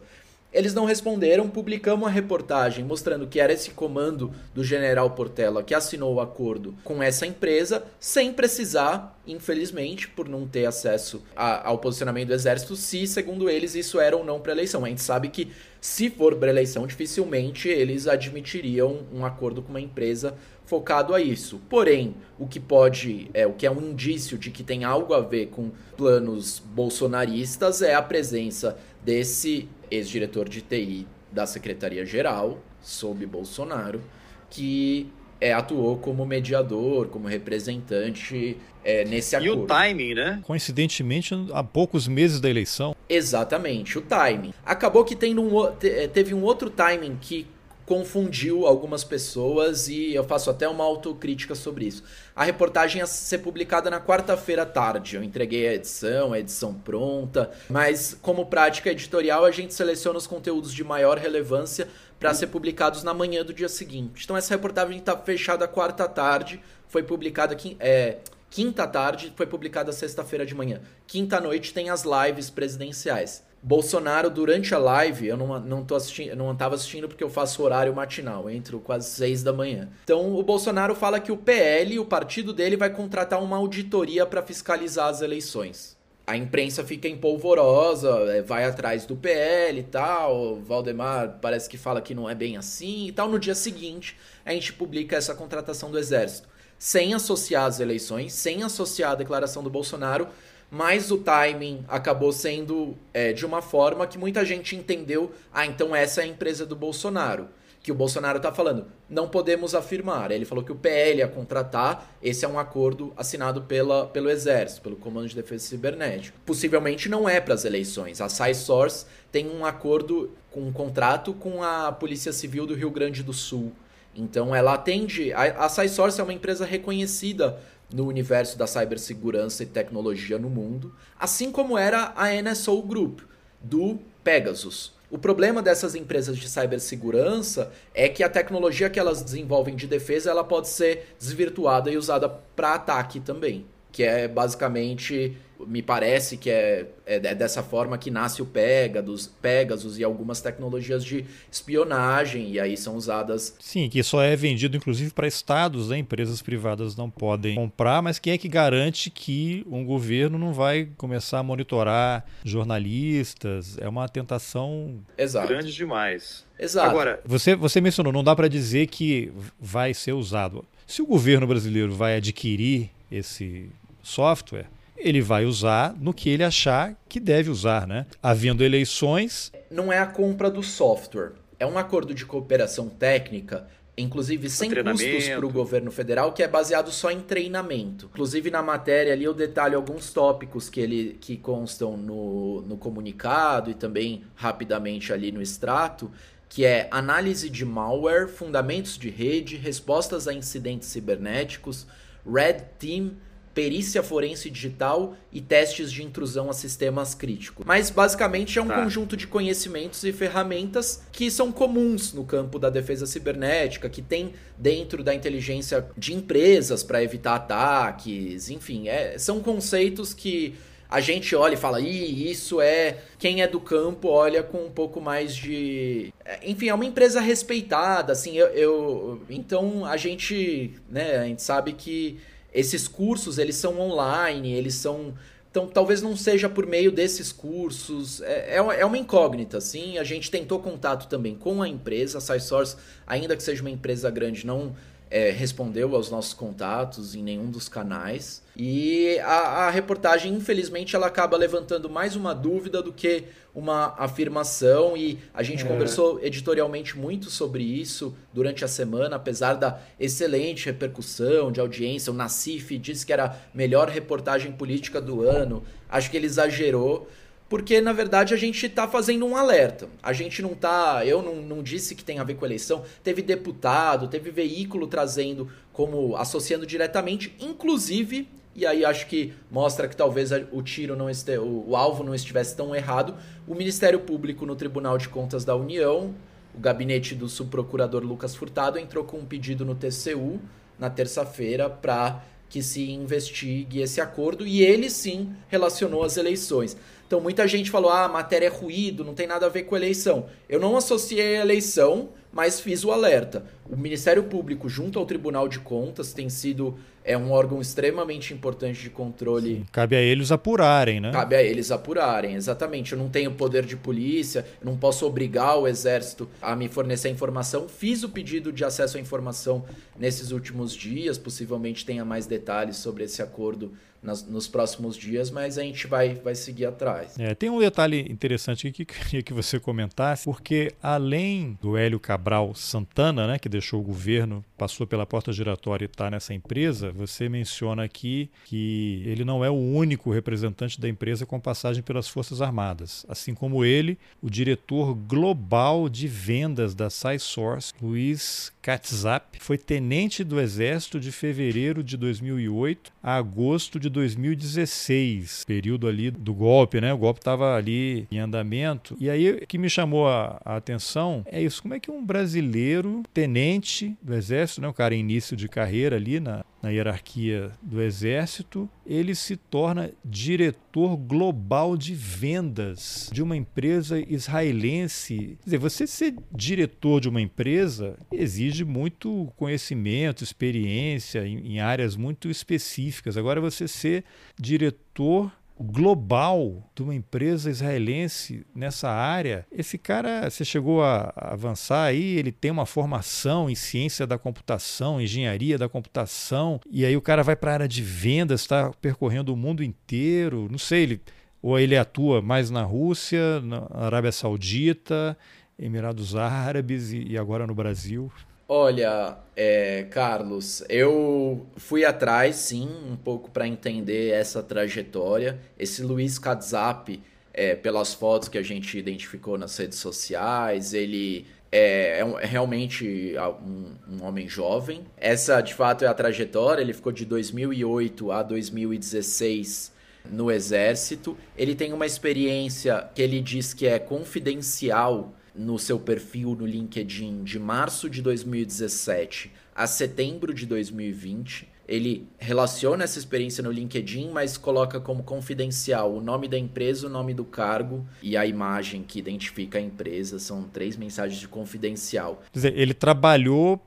Eles não responderam, publicamos a reportagem mostrando que era esse comando do general Portela que assinou o acordo com essa empresa, sem precisar, infelizmente, por não ter acesso a, ao posicionamento do exército, se, segundo eles, isso era ou não para eleição. A gente sabe que, se for para eleição, dificilmente eles admitiriam um acordo com uma empresa focado a isso. Porém, o que pode, é o que é um indício de que tem algo a ver com planos bolsonaristas é a presença desse ex-diretor de TI da Secretaria-Geral, sob Bolsonaro, que é, atuou como mediador, como representante é, nesse acordo. E o timing, né? Coincidentemente, há poucos meses da eleição. Exatamente, o timing. Acabou que tendo um, teve um outro timing que confundiu algumas pessoas e eu faço até uma autocrítica sobre isso. A reportagem ia ser publicada na quarta-feira à tarde. Eu entreguei a edição, a edição pronta, mas como prática editorial a gente seleciona os conteúdos de maior relevância para ser publicados na manhã do dia seguinte. Então essa reportagem está fechada quarta tarde, foi publicada aqui, é, quinta tarde, foi publicada sexta-feira de manhã. Quinta noite tem as lives presidenciais. Bolsonaro, durante a live, eu não, não, assistindo, não estava assistindo porque eu faço horário matinal, entro quase seis da manhã. Então, o Bolsonaro fala que o PL, o partido dele, vai contratar uma auditoria para fiscalizar as eleições. A imprensa fica empolvorosa, é, vai atrás do PL e tal. O Valdemar parece que fala que não é bem assim e tal. No dia seguinte, a gente publica essa contratação do Exército. Sem associar as eleições, sem associar a declaração do Bolsonaro, mas o timing acabou sendo é, de uma forma que muita gente entendeu. Ah, então essa é a empresa do Bolsonaro. Que o Bolsonaro está falando. Não podemos afirmar. Ele falou que o PL ia contratar. Esse é um acordo assinado pela, pelo Exército, pelo Comando de Defesa Cibernética. Possivelmente não é para as eleições. A SciSource tem um acordo, com um contrato com a Polícia Civil do Rio Grande do Sul. Então ela atende. A, a SciSource é uma empresa reconhecida no universo da cibersegurança e tecnologia no mundo, assim como era a NSO Group, do Pegasus. O problema dessas empresas de cibersegurança é que a tecnologia que elas desenvolvem de defesa ela pode ser desvirtuada e usada para ataque também, que é basicamente me parece que é, é, dessa forma que nasce o Pegasus, Pegasus e algumas tecnologias de espionagem, e aí são usadas. Sim, que só é vendido inclusive para estados, né? empresas privadas não podem comprar, mas quem é que garante que um governo não vai começar a monitorar jornalistas? É uma tentação Exato. grande demais. Exato. Agora, você, você mencionou, não dá para dizer que vai ser usado. Se o governo brasileiro vai adquirir esse software, ele vai usar no que ele achar que deve usar, né? Havendo eleições. Não é a compra do software. É um acordo de cooperação técnica, inclusive sem custos para o governo federal, que é baseado só em treinamento. Inclusive na matéria ali eu detalho alguns tópicos que, ele, que constam no, no comunicado e também rapidamente ali no extrato, que é análise de malware, fundamentos de rede, respostas a incidentes cibernéticos, Red Team perícia forense digital e testes de intrusão a sistemas críticos. Mas basicamente é um tá. conjunto de conhecimentos e ferramentas que são comuns no campo da defesa cibernética, que tem dentro da inteligência de empresas para evitar ataques, enfim, é, são conceitos que a gente olha e fala, Ih, isso é. Quem é do campo olha com um pouco mais de. É, enfim, é uma empresa respeitada, assim, eu. eu... Então a gente, né, a gente sabe que esses cursos, eles são online, eles são... Então, talvez não seja por meio desses cursos. É, é, é uma incógnita, sim. A gente tentou contato também com a empresa. A SciSource, ainda que seja uma empresa grande, não é, respondeu aos nossos contatos em nenhum dos canais. E a, a, reportagem, infelizmente, ela acaba levantando mais uma dúvida do que uma afirmação. E a gente é. conversou editorialmente muito sobre isso durante a semana, apesar da excelente repercussão de audiência. O Nassif disse que era a melhor reportagem política do ano. Acho que ele exagerou porque na verdade a gente está fazendo um alerta. A gente não tá. Eu não, não disse que tem a ver com eleição. Teve deputado, teve veículo trazendo como associando diretamente, inclusive. E aí acho que mostra que talvez o tiro não este, o, o alvo não estivesse tão errado. O Ministério Público no Tribunal de Contas da União, o gabinete do subprocurador Lucas Furtado entrou com um pedido no TCU na terça-feira para que se investigue esse acordo e ele sim relacionou as eleições. Então muita gente falou: ah, a matéria é ruído, não tem nada a ver com eleição. Eu não associei a eleição, mas fiz o alerta. O Ministério Público, junto ao Tribunal de Contas, tem sido é um órgão extremamente importante de controle. Sim, cabe a eles apurarem, né? Cabe a eles apurarem, exatamente. Eu não tenho poder de polícia, eu não posso obrigar o Exército a me fornecer informação. Fiz o pedido de acesso à informação nesses últimos dias, possivelmente tenha mais detalhes sobre esse acordo nas, nos próximos dias, mas a gente vai, vai seguir atrás. É, tem um detalhe interessante aqui que eu queria que você comentasse, porque além do Hélio Cabral Santana, né, que deixou o governo, passou pela porta giratória e está nessa empresa, você menciona aqui que ele não é o único representante da empresa com passagem pelas Forças Armadas. Assim como ele, o diretor global de vendas da SciSource, Luiz Katzap, foi tenente do Exército de fevereiro de 2008 a agosto de 2016, período ali do golpe, né? O golpe estava ali em andamento. E aí o que me chamou a, a, atenção é isso: como é que um brasileiro, tenente do Exército, né? um cara em início de carreira ali na, na hierarquia do Exército, ele se torna diretor global de vendas de uma empresa israelense. Quer dizer, você ser diretor de uma empresa exige muito conhecimento, experiência em, em áreas muito específicas. Agora, você ser diretor global de uma empresa israelense nessa área. Esse cara, você chegou a avançar aí, ele tem uma formação em ciência da computação, engenharia da computação, e aí o cara vai para a área de vendas, está percorrendo o mundo inteiro. Não sei, ele, ou ele atua mais na Rússia, na Arábia Saudita, Emirados Árabes e, e agora no Brasil. Olha, é, Carlos, eu fui atrás, sim, um pouco para entender essa trajetória. Esse Luiz Katzap, é, pelas fotos que a gente identificou nas redes sociais, ele é, é, um, é realmente um, um, homem jovem. Essa, de fato, é a trajetória. Ele ficou de 2008 a 2016 no Exército. Ele tem uma experiência que ele diz que é confidencial no seu perfil no LinkedIn de março de 2017 a setembro de 2020. Ele relaciona essa experiência no LinkedIn, mas coloca como confidencial o nome da empresa, o nome do cargo e a imagem que identifica a empresa. São três mensagens de confidencial. Quer dizer, ele trabalhou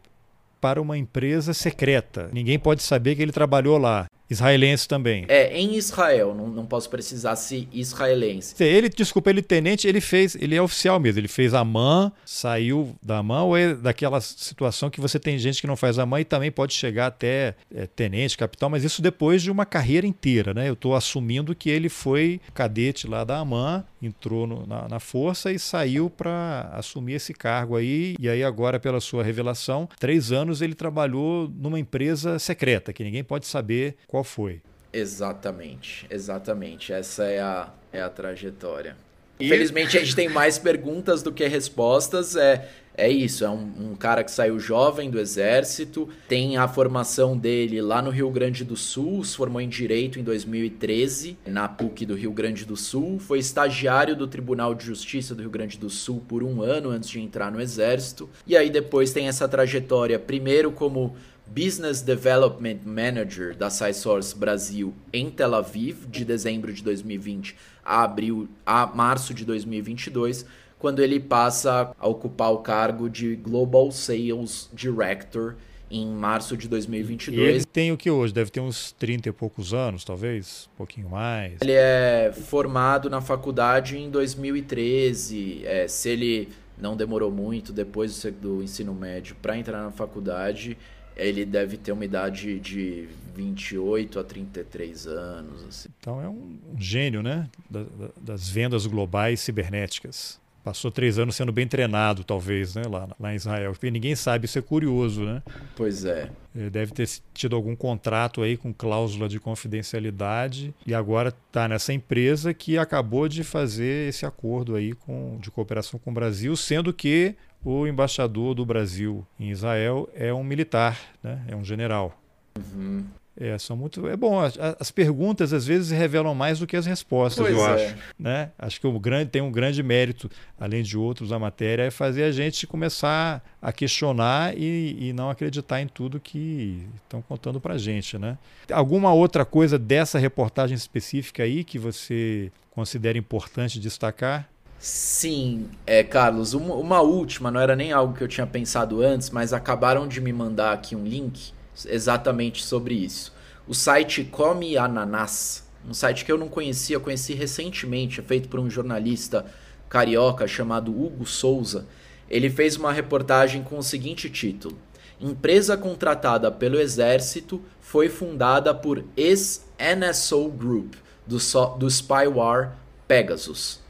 para uma empresa secreta. Ninguém pode saber que ele trabalhou lá. Israelense também. É, em Israel, não, não posso precisar se israelense. Ele, desculpa, ele tenente, ele fez, ele é oficial mesmo, ele fez a MAN, saiu da MAN, ou é daquela situação que você tem gente que não faz a MAN e também pode chegar até é, tenente, capitão, mas isso depois de uma carreira inteira, né? Eu estou assumindo que ele foi cadete lá da AMAN, entrou no, na, na força e saiu para assumir esse cargo aí, e aí agora, pela sua revelação, três anos ele trabalhou numa empresa secreta, que ninguém pode saber qual qual foi. Exatamente, exatamente. Essa é a, é a trajetória. Infelizmente a gente tem mais perguntas do que respostas. É, é isso, é um, um, cara que saiu jovem do exército, tem a formação dele lá no Rio Grande do Sul, se formou em Direito em 2013, na PUC do Rio Grande do Sul, foi estagiário do Tribunal de Justiça do Rio Grande do Sul por um ano antes de entrar no exército, e aí depois tem essa trajetória, primeiro como Business Development Manager da SciSource Brasil em Tel Aviv, de dezembro de 2020 a abril a março de 2022, quando ele passa a ocupar o cargo de Global Sales Director em março de 2022. E ele tem o que hoje? Deve ter uns 30 e poucos anos, talvez? Um pouquinho mais. Ele é formado na faculdade em 2013. É, se ele não demorou muito depois do ensino médio para entrar na faculdade, ele deve ter uma idade de 28 a 33 anos. Assim. Então é um, gênio, né? Da, da, das vendas globais cibernéticas. Passou três anos sendo bem treinado, talvez, né? lá, lá em Israel. Porque ninguém sabe, isso é curioso, né? Pois é. Ele deve ter tido algum contrato aí com cláusula de confidencialidade e agora está nessa empresa que acabou de fazer esse acordo aí com, de cooperação com o Brasil, sendo que o embaixador do Brasil em Israel é um militar, né? é um general. Uhum. É, são muito. É bom, as, as, perguntas às vezes revelam mais do que as respostas, pois eu é. acho. Né? Acho que o grande, tem um grande mérito, além de outros, a matéria, é fazer a gente começar a questionar e, e não acreditar em tudo que estão contando para a gente. Né? Alguma outra coisa dessa reportagem específica aí que você considera importante destacar? Sim, é, Carlos, uma, uma, última, não era nem algo que eu tinha pensado antes, mas acabaram de me mandar aqui um link exatamente sobre isso. O site Come Ananás, um site que eu não conhecia, conheci recentemente, é feito por um jornalista carioca chamado Hugo Souza. Ele fez uma reportagem com o seguinte título: empresa contratada pelo exército, foi fundada por ex-NSO Group, do, so do spyware Pegasus.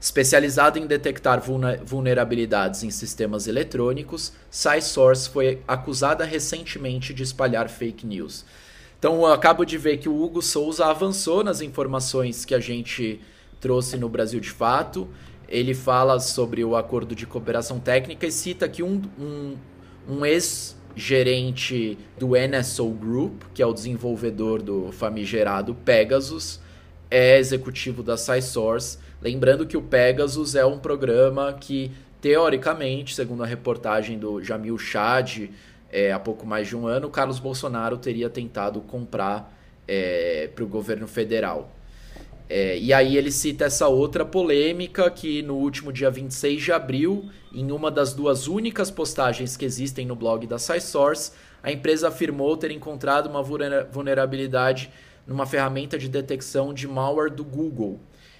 Especializado em detectar vulnerabilidades em sistemas eletrônicos, SciSource foi acusada recentemente de espalhar fake news. Então eu acabo de ver que o Hugo Souza avançou nas informações que a gente trouxe no Brasil de Fato. Ele fala sobre o acordo de cooperação técnica e cita que um, um, um ex-gerente do NSO Group, que é o desenvolvedor do famigerado Pegasus, é executivo da SciSource Lembrando que o Pegasus é um programa que, teoricamente, segundo a reportagem do Jamil Chad, é, há pouco mais de um ano, Carlos Bolsonaro teria tentado comprar é, para o governo federal. É, e aí ele cita essa outra polêmica que no último dia 26 de abril, em uma das duas únicas postagens que existem no blog da SciSource, a empresa afirmou ter encontrado uma vulnerabilidade numa ferramenta de detecção de malware do Google.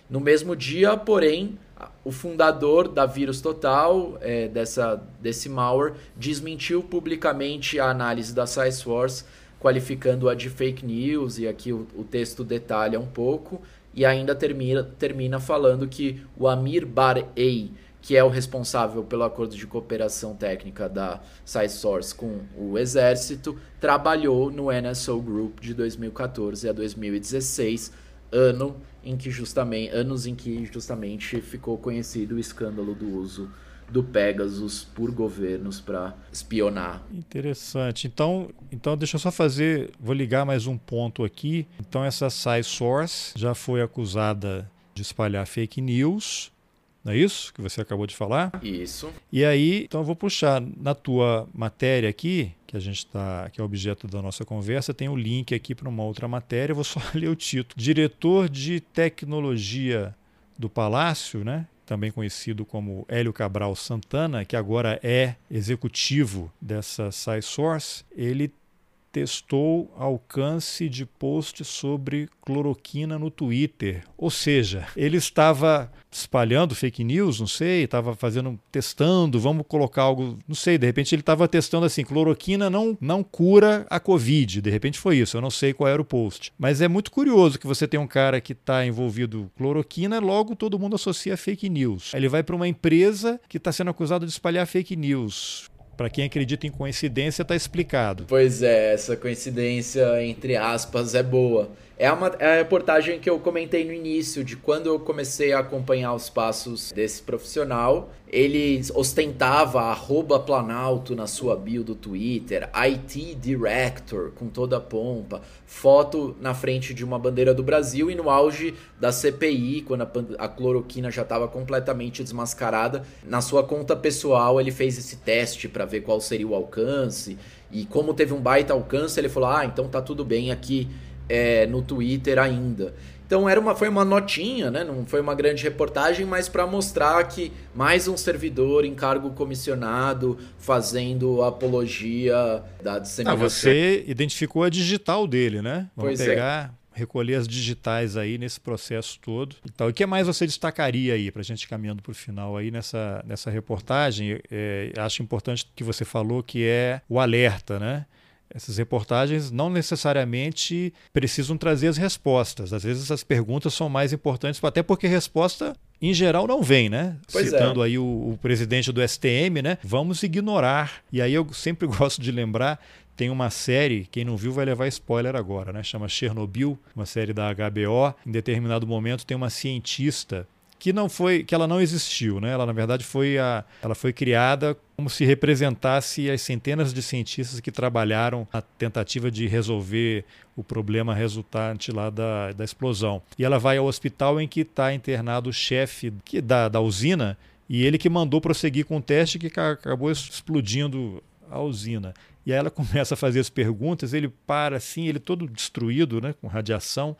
No mesmo dia, porém, o fundador da Vírus Total, é, dessa, desse malware, desmentiu publicamente a análise da Salesforce, qualificando-a de fake news, e aqui o, o, texto detalha um pouco, e ainda termina, termina falando que o Amir Bar-Ei, que é o responsável pelo acordo de cooperação técnica da SciSource com o Exército, trabalhou no NSO Group de 2014 a 2016, ano em que justamente anos em que justamente ficou conhecido o escândalo do uso do Pegasus por governos para espionar. Interessante. Então, então deixa eu só fazer, vou ligar mais um ponto aqui. Então essa SciSource já foi acusada de espalhar fake news não é isso que você acabou de falar? Isso. E aí, então eu vou puxar na tua matéria aqui, que a gente está, que é objeto da nossa conversa, tem o um link aqui para uma outra matéria, eu vou só ler o título. Diretor de Tecnologia do Palácio, né? também conhecido como Hélio Cabral Santana, que agora é executivo dessa SciSource, ele testou alcance de post sobre cloroquina no Twitter. Ou seja, ele estava espalhando fake news, não sei, estava fazendo, testando, vamos colocar algo, não sei, de repente ele estava testando assim, cloroquina não, não cura a Covid, de repente foi isso, eu não sei qual era o post. Mas é muito curioso que você tem um cara que está envolvido cloroquina, logo todo mundo associa fake news. Ele vai para uma empresa que está sendo acusado de espalhar fake news. Para quem acredita em coincidência, está explicado. Pois é, essa coincidência, entre aspas, é boa. É, uma, é a reportagem que eu comentei no início, de quando eu comecei a acompanhar os passos desse profissional. Ele ostentava arroba Planalto na sua bio do Twitter, IT Director, com toda a pompa, foto na frente de uma bandeira do Brasil e no auge da CPI, quando a, a cloroquina já estava completamente desmascarada. Na sua conta pessoal, ele fez esse teste para ver qual seria o alcance. E como teve um baita alcance, ele falou: Ah, então tá tudo bem aqui é, no Twitter ainda. Então era uma, foi uma notinha, né? não foi uma grande reportagem, mas para mostrar que mais um servidor em cargo comissionado fazendo apologia da disseminação. Ah, você identificou a digital dele, né? Vamos pois é. pegar, é. recolher as digitais aí nesse processo todo. Então, o que mais você destacaria aí para a gente caminhando para o final aí nessa, nessa reportagem? É, acho importante que você falou que é o alerta, né? Essas reportagens não necessariamente precisam trazer as respostas. Às vezes as perguntas são mais importantes, até porque resposta em geral não vem, né? Pois é. Citando é. aí o, o, presidente do STM, né? Vamos ignorar. E aí eu sempre gosto de lembrar, tem uma série, quem não viu vai levar spoiler agora, né? Chama Chernobyl, uma série da HBO. Em determinado momento tem uma cientista que não foi, que ela não existiu, né? Ela na verdade foi a, ela foi criada como se representasse as centenas de cientistas que trabalharam na tentativa de resolver o problema resultante lá da, da explosão. E ela vai ao hospital em que está internado o chefe que, da, da usina e ele que mandou prosseguir com o teste que acabou explodindo a usina. E aí ela começa a fazer as perguntas, ele para assim, ele todo destruído, né, com radiação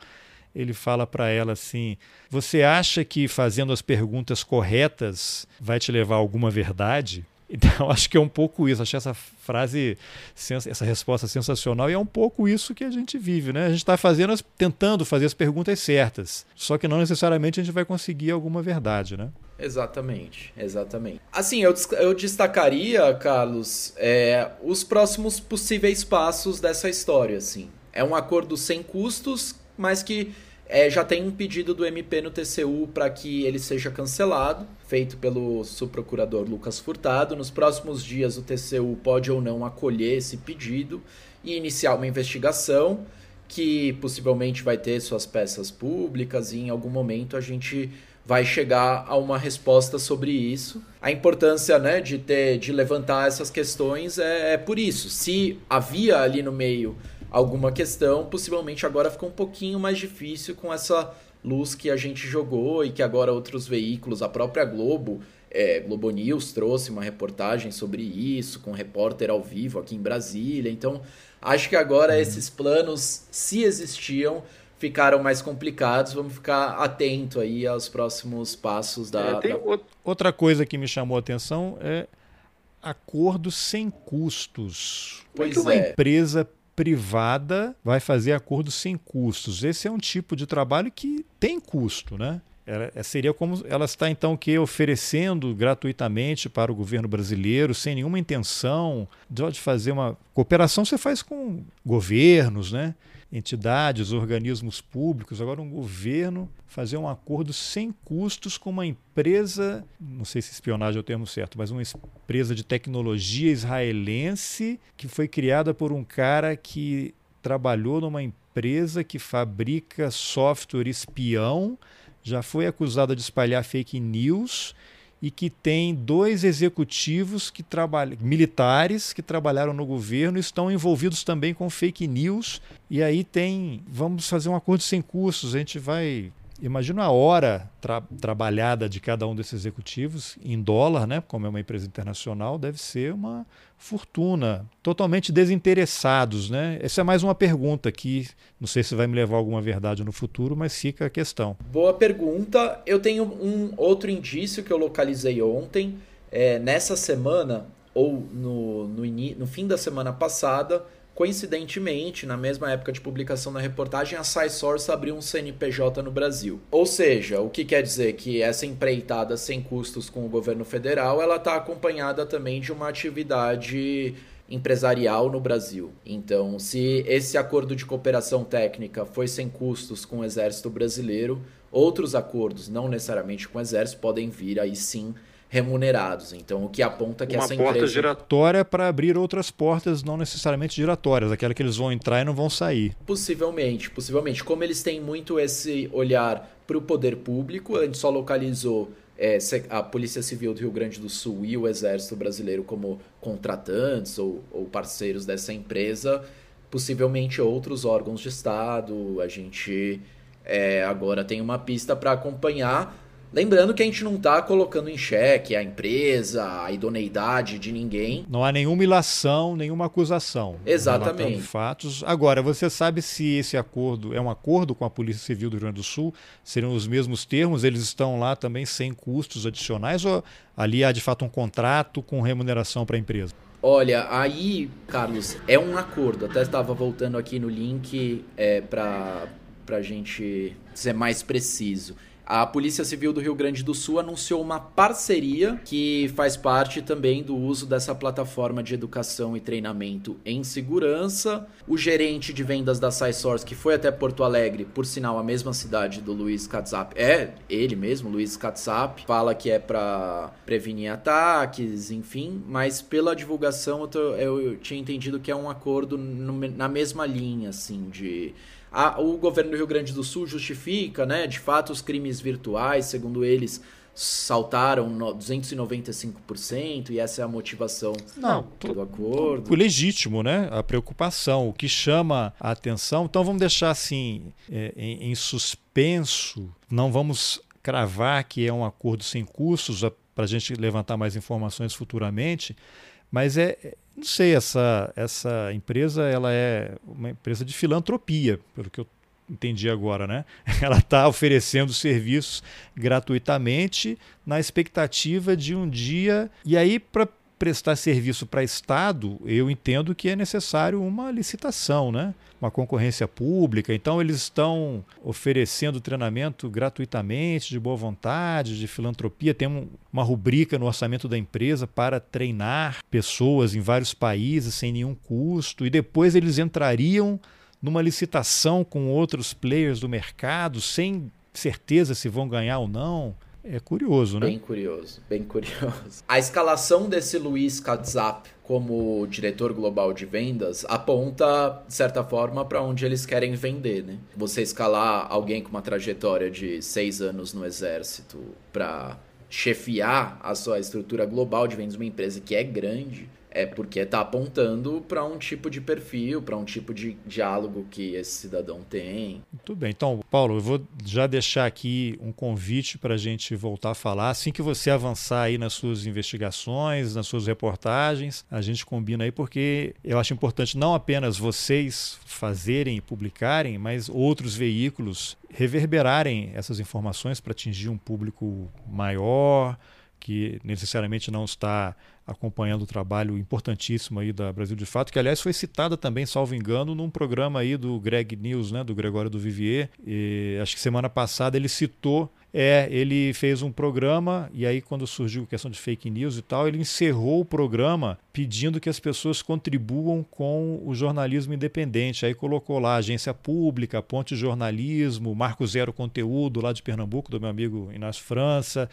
ele fala para ela assim: Você acha que fazendo as perguntas corretas vai te levar a alguma verdade? Então, acho que é um pouco isso. Achei essa frase, essa resposta sensacional e é um pouco isso que a gente vive, né? A gente está fazendo, tentando fazer as perguntas certas, só que não necessariamente a gente vai conseguir alguma verdade, né? Exatamente, exatamente. Assim, eu, eu destacaria, Carlos, é, os próximos possíveis passos dessa história, assim. É um acordo sem custos, mas que é, já tem um pedido do MP no TCU para que ele seja cancelado, feito pelo subprocurador Lucas Furtado. Nos próximos dias, o TCU pode ou não acolher esse pedido e iniciar uma investigação que possivelmente vai ter suas peças públicas e em algum momento a gente vai chegar a uma resposta sobre isso. A importância né, de ter de levantar essas questões é, é por isso. Se havia ali no meio alguma questão, possivelmente agora ficou um pouquinho mais difícil com essa luz que a gente jogou e que agora outros veículos, a própria Globo, é, Globo News trouxe uma reportagem sobre isso, com um repórter ao vivo aqui em Brasília. Então, acho que agora uhum. esses planos, se existiam, ficaram mais complicados. Vamos ficar atento aí aos próximos passos da. É, da... Outra coisa que me chamou a atenção é acordos sem custos. Pois Como é. uma empresa privada vai fazer acordos sem custos. Esse é um tipo de trabalho que tem custo, né? Ela, é, seria como ela está então que oferecendo gratuitamente para o governo brasileiro, sem nenhuma intenção de fazer uma cooperação. Você faz com governos, né? Entidades, organismos públicos, agora um governo fazer um acordo sem custos com uma empresa, não sei se espionagem é o termo certo, mas uma empresa de tecnologia israelense que foi criada por um cara que trabalhou numa empresa que fabrica software espião, já foi acusado de espalhar fake news e que tem dois executivos que trabalham, militares que trabalharam no governo estão envolvidos também com fake news. E aí tem, vamos fazer um acordo sem custos, a gente vai Imagina a hora tra trabalhada de cada um desses executivos em dólar, né? Como é uma empresa internacional, deve ser uma fortuna. Totalmente desinteressados, né? Essa é mais uma pergunta que não sei se vai me levar a alguma verdade no futuro, mas fica a questão. Boa pergunta. Eu tenho um outro indício que eu localizei ontem. É, nessa semana, ou no, no, no fim da semana passada, Coincidentemente, na mesma época de publicação da reportagem, a SciSource abriu um CNPJ no Brasil. Ou seja, o que quer dizer que essa empreitada sem custos com o governo federal, ela está acompanhada também de uma atividade empresarial no Brasil. Então, se esse acordo de cooperação técnica foi sem custos com o Exército Brasileiro, outros acordos, não necessariamente com o Exército, podem vir aí sim remunerados. Então, o que aponta que Uma essa porta empresa... giratória para abrir outras portas, não necessariamente giratórias, aquela que eles vão entrar e não vão sair. Possivelmente, possivelmente. Como eles têm muito esse olhar para o poder público, a gente só localizou é, a Polícia Civil do Rio Grande do Sul e o Exército Brasileiro como contratantes ou, ou parceiros dessa empresa, possivelmente outros órgãos de Estado. A gente é, agora tem uma pista para acompanhar Lembrando que a gente não está colocando em xeque a empresa, a idoneidade de ninguém. Não há nenhuma ilação, nenhuma acusação. Exatamente. fatos. Agora, você sabe se esse acordo é um acordo com a Polícia Civil do Rio Grande do Sul? Seriam os mesmos termos? Eles estão lá também sem custos adicionais? Ou ali há de fato um contrato com remuneração para a empresa? Olha, aí, Carlos, é um acordo. Até estava voltando aqui no link é, para a gente ser mais preciso a Polícia Civil do Rio Grande do Sul anunciou uma parceria que faz parte também do uso dessa plataforma de educação e treinamento em segurança. O gerente de vendas da SciSource, que foi até Porto Alegre, por sinal a mesma cidade do Luiz Katzap, é ele mesmo, Luiz Katzap, fala que é para prevenir ataques, enfim, mas pela divulgação eu, tô, eu, tinha entendido que é um acordo no, na mesma linha, assim, de a, o governo do Rio Grande do Sul justifica, né, de fato, os crimes virtuais, segundo eles, saltaram 295% e essa é a motivação Não, do acordo. O legítimo, né? A preocupação, o que chama a atenção. Então vamos deixar assim é, em, em, suspenso. Não vamos cravar que é um acordo sem custos para a gente levantar mais informações futuramente. Mas é, não sei, essa, essa empresa ela é uma empresa de filantropia, pelo que eu entendi agora, né? Ela está oferecendo serviços gratuitamente na expectativa de um dia. E aí, para prestar serviço para Estado, eu entendo que é necessário uma licitação, né? uma concorrência pública. Então, eles estão oferecendo treinamento gratuitamente, de boa vontade, de filantropia. Tem um, uma rubrica no orçamento da empresa para treinar pessoas em vários países sem nenhum custo. E depois eles entrariam numa licitação com outros players do mercado sem certeza se vão ganhar ou não. É curioso, né? Bem curioso, bem curioso. A escalação desse Luiz Katzap como diretor global de vendas aponta, de certa forma, para onde eles querem vender, né? Você escalar alguém com uma trajetória de seis anos no exército para chefiar a sua estrutura global de vendas de uma empresa que é grande, é porque está apontando para um tipo de perfil, para um tipo de diálogo que esse cidadão tem. Muito bem. Então, Paulo, eu vou já deixar aqui um convite para a gente voltar a falar. Assim que você avançar aí nas suas investigações, nas suas reportagens, a gente combina aí, porque eu acho importante não apenas vocês fazerem e publicarem, mas outros veículos reverberarem essas informações para atingir um público maior que necessariamente não está acompanhando o trabalho importantíssimo aí da Brasil de Fato, que aliás foi citada também, salvo engano, num programa aí do Greg News, né, do Gregório do Vivier. E acho que semana passada ele citou é, ele fez um programa e aí quando surgiu a questão de fake news e tal, ele encerrou o programa pedindo que as pessoas contribuam com o jornalismo independente. Aí colocou lá agência pública, Ponte Jornalismo, Marco Zero Conteúdo lá de Pernambuco, do meu amigo Inácio França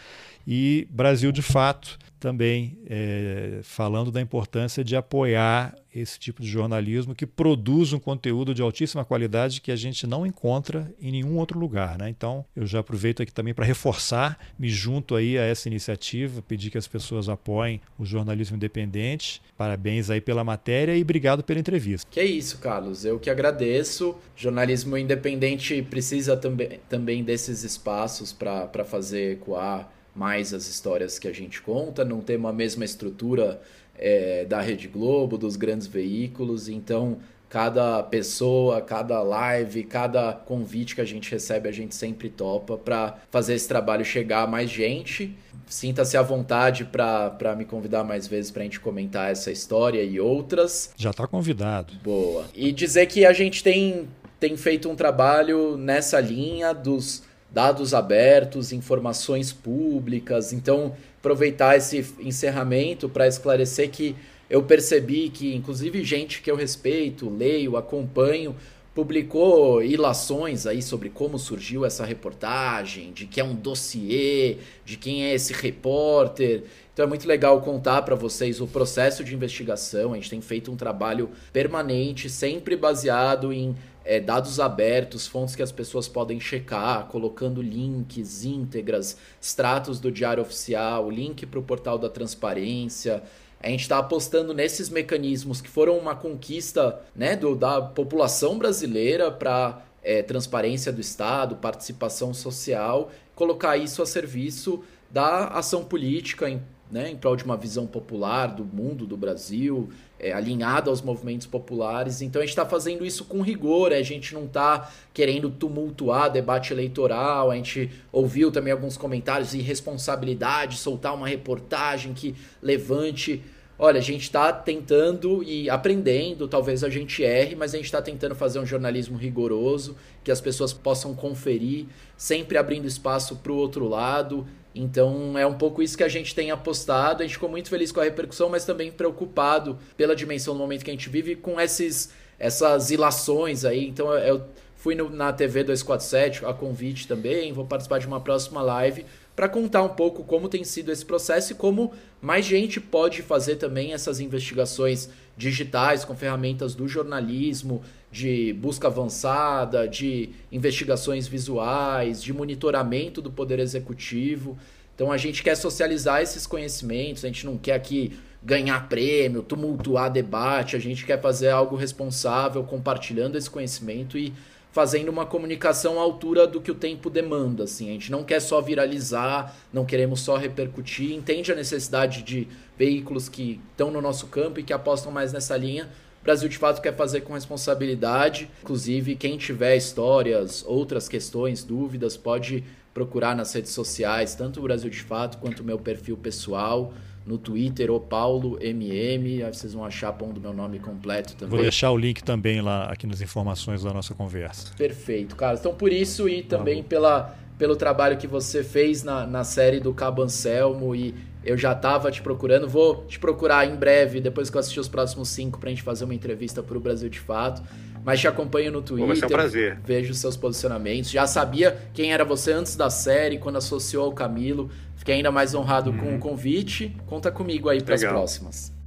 e Brasil de Fato também é, falando da importância de apoiar esse tipo de jornalismo que produz um conteúdo de altíssima qualidade que a gente não encontra em nenhum outro lugar. Né? Então, eu já aproveito aqui também para reforçar, me junto aí a essa iniciativa, pedir que as pessoas apoiem o jornalismo independente. Parabéns aí pela matéria e obrigado pela entrevista. Que é isso, Carlos. Eu que agradeço. jornalismo independente precisa também, também desses espaços para fazer ecoar mais as histórias que a gente conta, não tem uma mesma estrutura é, da Rede Globo, dos grandes veículos, então cada pessoa, cada live, cada convite que a gente recebe, a gente sempre topa para fazer esse trabalho chegar a mais gente. Sinta-se à vontade para me convidar mais vezes para a gente comentar essa história e outras. Já está convidado. Boa. E dizer que a gente tem, tem feito um trabalho nessa linha dos dados abertos, informações públicas. Então, aproveitar esse encerramento para esclarecer que eu percebi que, inclusive, gente que eu respeito, leio, acompanho, publicou ilações aí sobre como surgiu essa reportagem, de que é um dossiê, de quem é esse repórter. Então é muito legal contar para vocês o processo de investigação. A gente tem feito um trabalho permanente, sempre baseado em é, dados abertos, fontes que as pessoas podem checar, colocando links, íntegras, extratos do Diário Oficial, link para o portal da transparência. A gente está apostando nesses mecanismos que foram uma conquista né, do, da população brasileira para é, transparência do Estado, participação social, colocar isso a serviço da ação política em né, em prol de uma visão popular do mundo, do Brasil, é, alinhada aos movimentos populares. Então a gente está fazendo isso com rigor, a gente não está querendo tumultuar debate eleitoral, a gente ouviu também alguns comentários de irresponsabilidade, soltar uma reportagem que levante. Olha, a gente está tentando e aprendendo, talvez a gente erre, mas a gente está tentando fazer um jornalismo rigoroso, que as pessoas possam conferir, sempre abrindo espaço para o outro lado então é um pouco isso que a gente tem apostado. A gente ficou muito feliz com a repercussão, mas também preocupado pela dimensão do momento que a gente vive com esses, essas ilações aí. Então eu fui no, na TV 247 a convite também, vou participar de uma próxima live para contar um pouco como tem sido esse processo e como mais gente pode fazer também essas investigações digitais com ferramentas do jornalismo, de busca avançada, de investigações visuais, de monitoramento do poder executivo. Então a gente quer socializar esses conhecimentos, a gente não quer aqui ganhar prêmio, tumultuar debate, a gente quer fazer algo responsável, compartilhando esse conhecimento e fazendo uma comunicação à altura do que o tempo demanda. Assim. A gente não quer só viralizar, não queremos só repercutir, entende a necessidade de veículos que estão no nosso campo e que apostam mais nessa linha. O Brasil de fato quer fazer com responsabilidade. Inclusive, quem tiver histórias, outras questões, dúvidas, pode procurar nas redes sociais, tanto o Brasil de Fato quanto o meu perfil pessoal no Twitter, o Paulo MM. Aí vocês vão achar pondo meu nome completo também. Vou deixar o link também lá aqui nas informações da nossa conversa. Perfeito, cara. Então por isso e também pela, pelo trabalho que você fez na, na série do Cabo Anselmo e eu já estava te procurando. Vou te procurar em breve, depois que eu assistir os próximos cinco, para a gente fazer uma entrevista para o Brasil de Fato. Mas te acompanho no Twitter. Vai ser um prazer. Vejo seus posicionamentos. Já sabia quem era você antes da série, quando associou ao Camilo. Fiquei ainda mais honrado uhum. com o convite. Conta comigo aí para as próximas.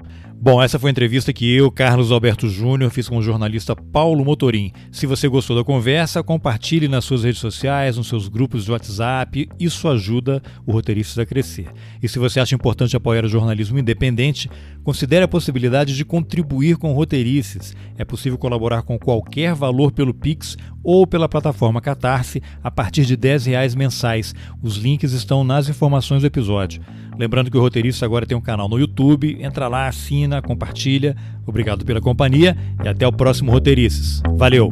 Bom, essa foi a entrevista que eu, Carlos Alberto Júnior, fiz com o jornalista Paulo Motorim. Se você gostou da conversa, compartilhe nas suas redes sociais, nos seus grupos de WhatsApp. Isso ajuda o roteirista a crescer. E se você acha importante apoiar o jornalismo independente, considere a possibilidade de contribuir com roteirices. É possível colaborar com qualquer valor pelo Pix ou pela plataforma Catarse a partir de R$ reais mensais. Os links estão nas informações do episódio. Lembrando que o roteirista agora tem um canal no YouTube. Entra lá, assina, compartilha. Obrigado pela companhia e até o próximo Roteirices. Valeu!